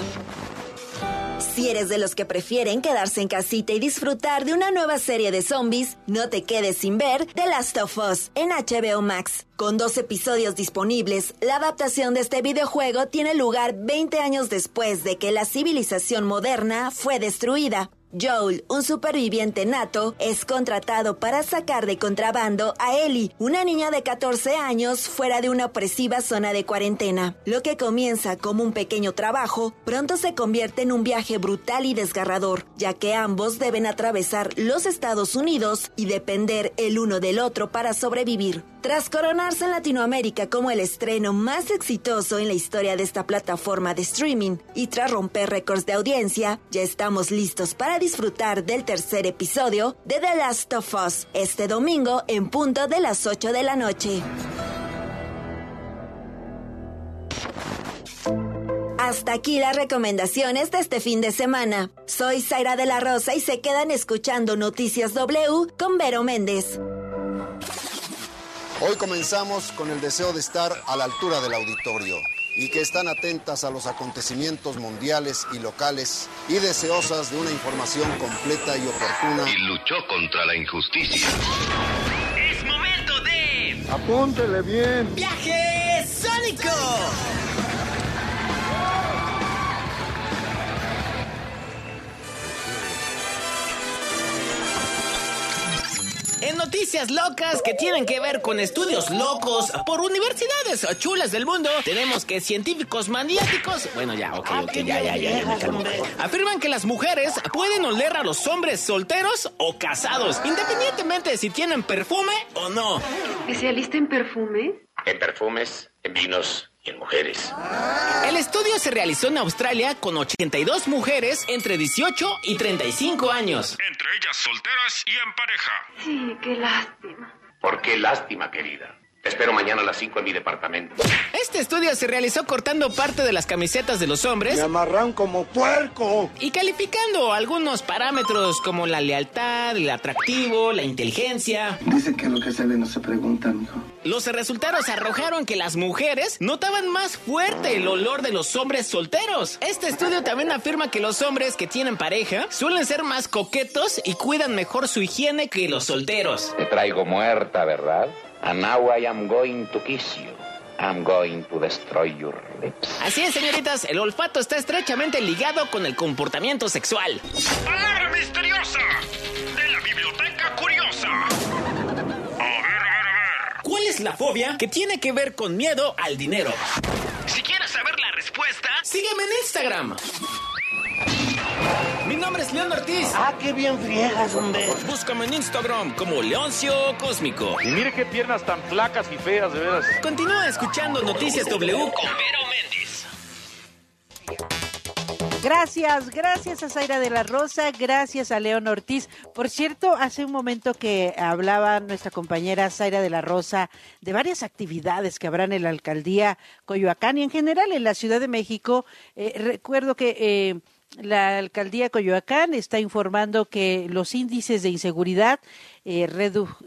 Si eres de los que prefieren quedarse en casita y disfrutar de una nueva serie de zombies, no te quedes sin ver The Last of Us en HBO Max. Con dos episodios disponibles, la adaptación de este videojuego tiene lugar 20 años después de que la civilización moderna fue destruida. Joel, un superviviente nato, es contratado para sacar de contrabando a Ellie, una niña de 14 años fuera de una opresiva zona de cuarentena. Lo que comienza como un pequeño trabajo, pronto se convierte en un viaje brutal y desgarrador, ya que ambos deben atravesar los Estados Unidos y depender el uno del otro para sobrevivir. Tras coronarse en Latinoamérica como el estreno más exitoso en la historia de esta plataforma de streaming y tras romper récords de audiencia, ya estamos listos para disfrutar del tercer episodio de The Last of Us este domingo en punto de las 8 de la noche. Hasta aquí las recomendaciones de este fin de semana. Soy Zaira de la Rosa y se quedan escuchando Noticias W con Vero Méndez. Hoy comenzamos con el deseo de estar a la altura del auditorio y que están atentas a los acontecimientos mundiales y locales y deseosas de una información completa y oportuna. Y luchó contra la injusticia. Es momento de... Apúntele bien. ¡Viaje Sónico! Noticias locas que tienen que ver con estudios locos por universidades chulas del mundo. Tenemos que científicos maniáticos, bueno ya, ok, ok, ya, ya, ya, ya, me calmo. afirman que las mujeres pueden oler a los hombres solteros o casados, independientemente de si tienen perfume o no. ¿Especialista en perfumes? En perfumes, en vinos y en mujeres. El estudio se realizó en Australia con 82 mujeres entre 18 y 35 años. Entre ellas solteras y en pareja. Sí, qué lástima. ¿Por qué lástima, querida? Te espero mañana a las 5 en mi departamento. Este estudio se realizó cortando parte de las camisetas de los hombres. Me amarran como puerco. Y calificando algunos parámetros como la lealtad, el atractivo, la inteligencia. Dice que lo que se ve no se pregunta, mijo. Los resultados arrojaron que las mujeres notaban más fuerte el olor de los hombres solteros. Este estudio también afirma que los hombres que tienen pareja suelen ser más coquetos y cuidan mejor su higiene que los solteros. Te traigo muerta, ¿verdad? And now I am going to kiss you. I'm going to destroy your lips. Así es, señoritas, el olfato está estrechamente ligado con el comportamiento sexual. ¡Palabra misteriosa! De la biblioteca curiosa. A ver, a ver, a ver. ¿Cuál es la fobia que tiene que ver con miedo al dinero? Si quieres saber la respuesta, sígueme en Instagram. Mi nombre es León Ortiz. Ah, qué bien friegas, hombre. Búscame en Instagram como Leoncio Cósmico. Y mire qué piernas tan flacas y feas, de veras. Continúa escuchando Noticias W con Vero Méndez. Gracias, gracias a Zaira de la Rosa, gracias a León Ortiz. Por cierto, hace un momento que hablaba nuestra compañera Zaira de la Rosa de varias actividades que habrán en la alcaldía Coyoacán y en general en la Ciudad de México. Eh, recuerdo que eh, la alcaldía Coyoacán está informando que los índices de inseguridad eh,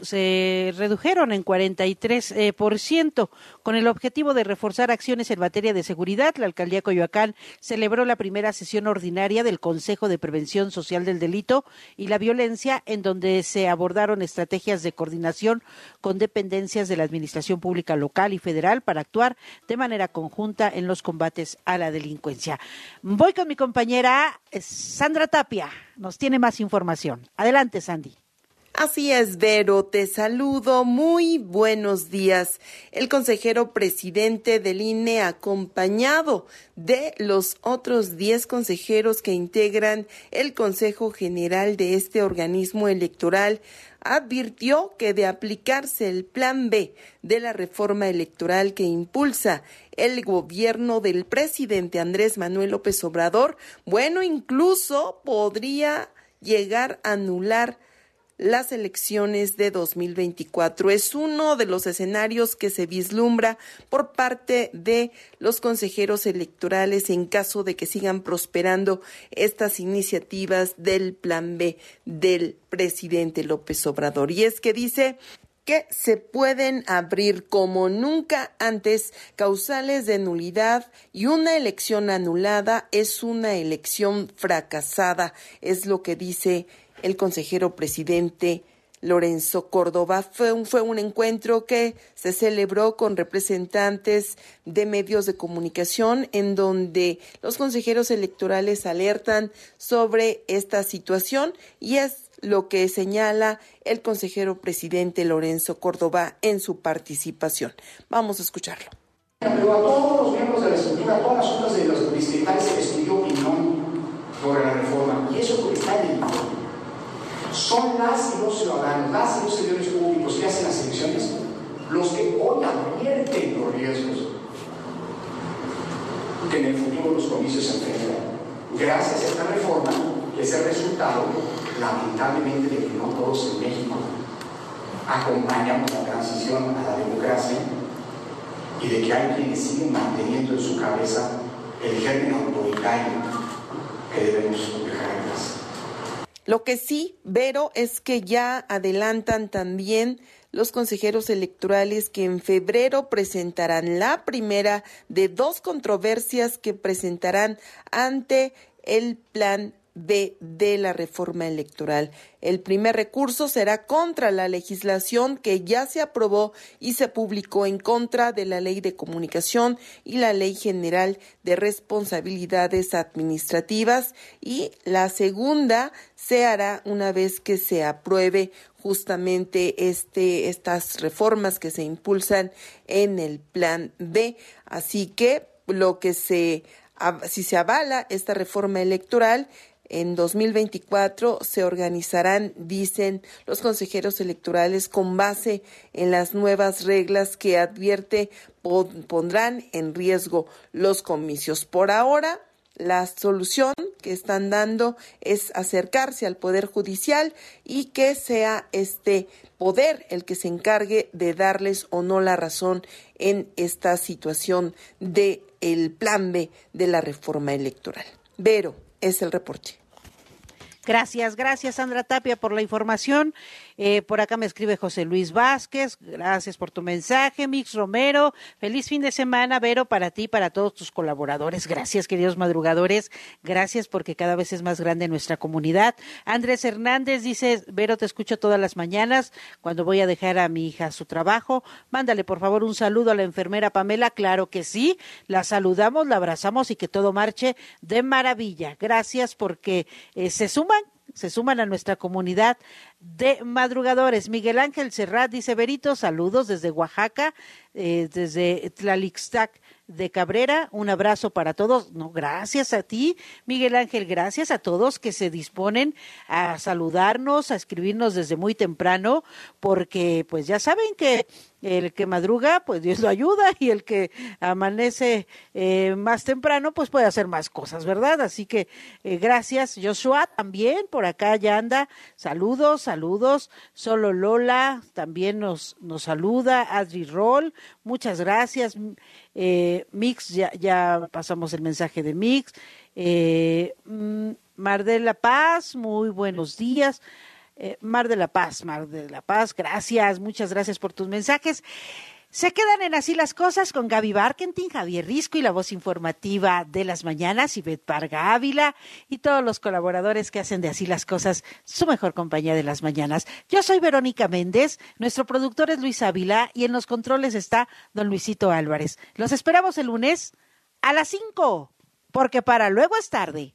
se redujeron en 43 eh, por ciento. Con el objetivo de reforzar acciones en materia de seguridad, la alcaldía Coyoacán celebró la primera sesión ordinaria del Consejo de Prevención Social del Delito y la Violencia, en donde se abordaron estrategias de coordinación con dependencias de la Administración Pública local y federal para actuar de manera conjunta en los combates a la delincuencia. Voy con mi compañera eh, Sandra Tapia. Nos tiene más información. Adelante, Sandy. Así es, Vero, te saludo. Muy buenos días. El consejero presidente del INE, acompañado de los otros 10 consejeros que integran el Consejo General de este organismo electoral, advirtió que de aplicarse el Plan B de la reforma electoral que impulsa el gobierno del presidente Andrés Manuel López Obrador, bueno, incluso podría llegar a anular las elecciones de 2024. Es uno de los escenarios que se vislumbra por parte de los consejeros electorales en caso de que sigan prosperando estas iniciativas del plan B del presidente López Obrador. Y es que dice que se pueden abrir como nunca antes causales de nulidad y una elección anulada es una elección fracasada, es lo que dice el consejero presidente Lorenzo Córdoba. Fue un, encuentro que se celebró con representantes de medios de comunicación en donde los consejeros electorales alertan sobre esta situación y es lo que señala el consejero presidente Lorenzo Córdoba en su participación. Vamos a escucharlo. Pero a todos los miembros de la estructura, a todas las juntas de los distritales se les pidió opinión sobre la reforma y eso está en el informe son las y los ciudadanos, las y los servidores públicos que hacen las elecciones los que hoy advierten los riesgos que en el futuro los comicios se enfrentarán. Gracias a esta reforma, que es el resultado, lamentablemente, de que no todos en México acompañamos la transición a la democracia y de que hay quienes siguen manteniendo en su cabeza el germen autoritario que debemos. Lo que sí, Vero, es que ya adelantan también los consejeros electorales que en febrero presentarán la primera de dos controversias que presentarán ante el plan De la reforma electoral. El primer recurso será contra la legislación que ya se aprobó y se publicó en contra de la Ley de Comunicación y la Ley General de Responsabilidades Administrativas y la segunda se hará una vez que se apruebe justamente este, estas reformas que se impulsan en el plan B. Así que lo que se, si se avala esta reforma electoral, en 2024 se organizarán, dicen los consejeros electorales, con base en las nuevas reglas que advierte pondrán en riesgo los comicios. Por ahora, la solución que están dando es acercarse al Poder Judicial y que sea este poder el que se encargue de darles o no la razón en esta situación de plan B de la reforma electoral. Vero, es el reporte. Gracias, gracias Sandra Tapia por la información. Eh, por acá me escribe José Luis Vázquez, gracias por tu mensaje. Mix Romero, feliz fin de semana, Vero, para ti para todos tus colaboradores. Gracias, queridos madrugadores. Gracias porque cada vez es más grande nuestra comunidad. Andrés Hernández dice, Vero, te escucho todas las mañanas cuando voy a dejar a mi hija su trabajo. Mándale, por favor, un saludo a la enfermera Pamela. Claro que sí, la saludamos, la abrazamos y que todo marche de maravilla. Gracias porque eh, se suman se suman a nuestra comunidad de madrugadores. Miguel Ángel Serrat dice, Berito, saludos desde Oaxaca, eh, desde Tlalixtac de Cabrera. Un abrazo para todos. No, gracias a ti, Miguel Ángel. Gracias a todos que se disponen a saludarnos, a escribirnos desde muy temprano, porque pues ya saben que el que madruga, pues Dios lo ayuda, y el que amanece eh, más temprano, pues puede hacer más cosas, ¿verdad? Así que eh, gracias, Joshua, también por acá ya anda. Saludos, saludos. Solo Lola también nos, nos saluda. Adri Roll, muchas gracias. Eh, Mix, ya, ya pasamos el mensaje de Mix. Eh, mm, Mar de la Paz, muy buenos días. Eh, Mar de la Paz, Mar de la Paz, gracias, muchas gracias por tus mensajes. Se quedan en así las cosas con Gaby Barkentin, Javier Risco y la voz informativa de las mañanas, Ivette Parga Ávila y todos los colaboradores que hacen de así las cosas su mejor compañía de las mañanas. Yo soy Verónica Méndez, nuestro productor es Luis Ávila y en los controles está don Luisito Álvarez. Los esperamos el lunes a las 5, porque para luego es tarde.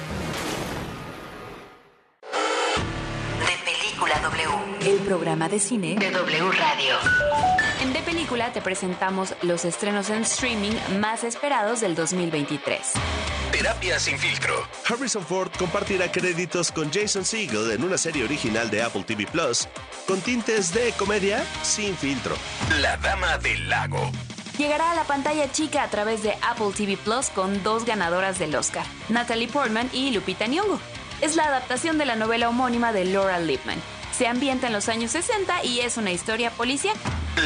Película W. El programa de cine de W Radio. En De Película te presentamos los estrenos en streaming más esperados del 2023. Terapia sin filtro. Harrison Ford compartirá créditos con Jason Segel en una serie original de Apple TV Plus con tintes de comedia sin filtro. La Dama del Lago. Llegará a la pantalla chica a través de Apple TV Plus con dos ganadoras del Oscar, Natalie Portman y Lupita Nyong'o. Es la adaptación de la novela homónima de Laura Lippman. Se ambienta en los años 60 y es una historia policial.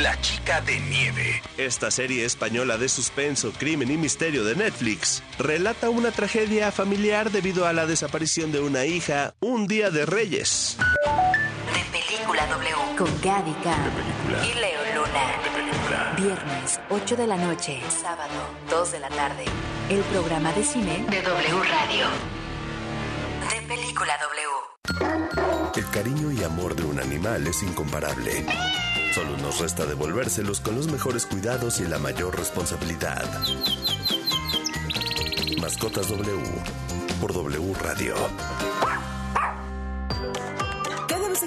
La chica de nieve. Esta serie española de suspenso, crimen y misterio de Netflix relata una tragedia familiar debido a la desaparición de una hija un día de Reyes. De Película W. Con Gaby y Leo Luna. De película. Viernes, 8 de la noche. Sábado, 2 de la tarde. El programa de cine de W Radio. Película W. El cariño y amor de un animal es incomparable. Solo nos resta devolvérselos con los mejores cuidados y la mayor responsabilidad. Mascotas W por W Radio.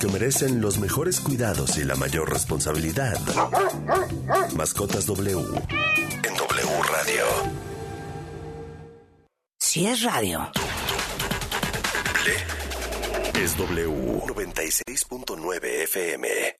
Porque merecen los mejores cuidados y la mayor responsabilidad. Mascotas W en W Radio. Si es radio. Es W 96.9 FM.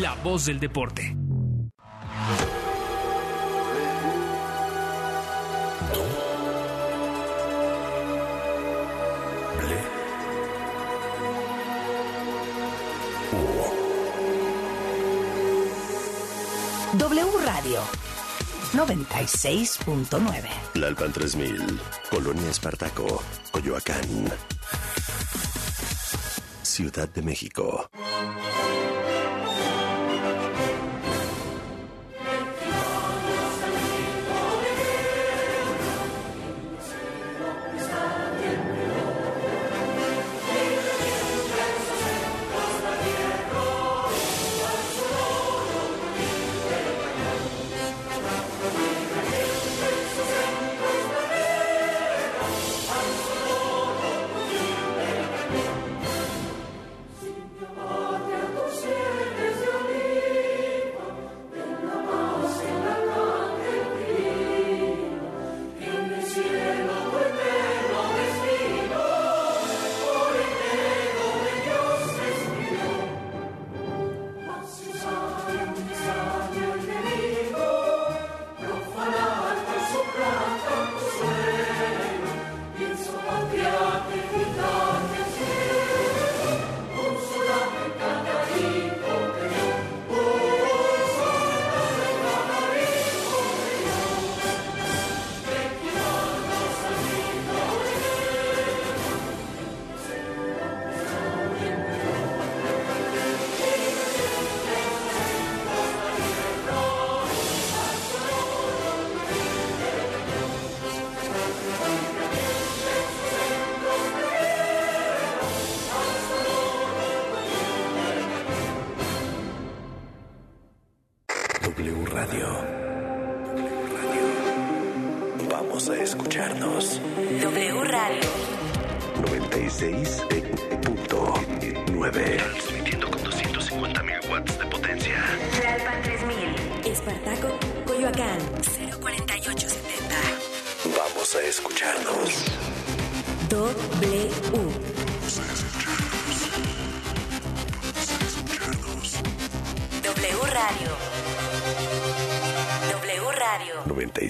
la voz del deporte. W Radio 96.9. La Alpan 3000, Colonia Espartaco, Coyoacán. Ciudad de México.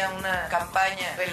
Venía una campaña relacionada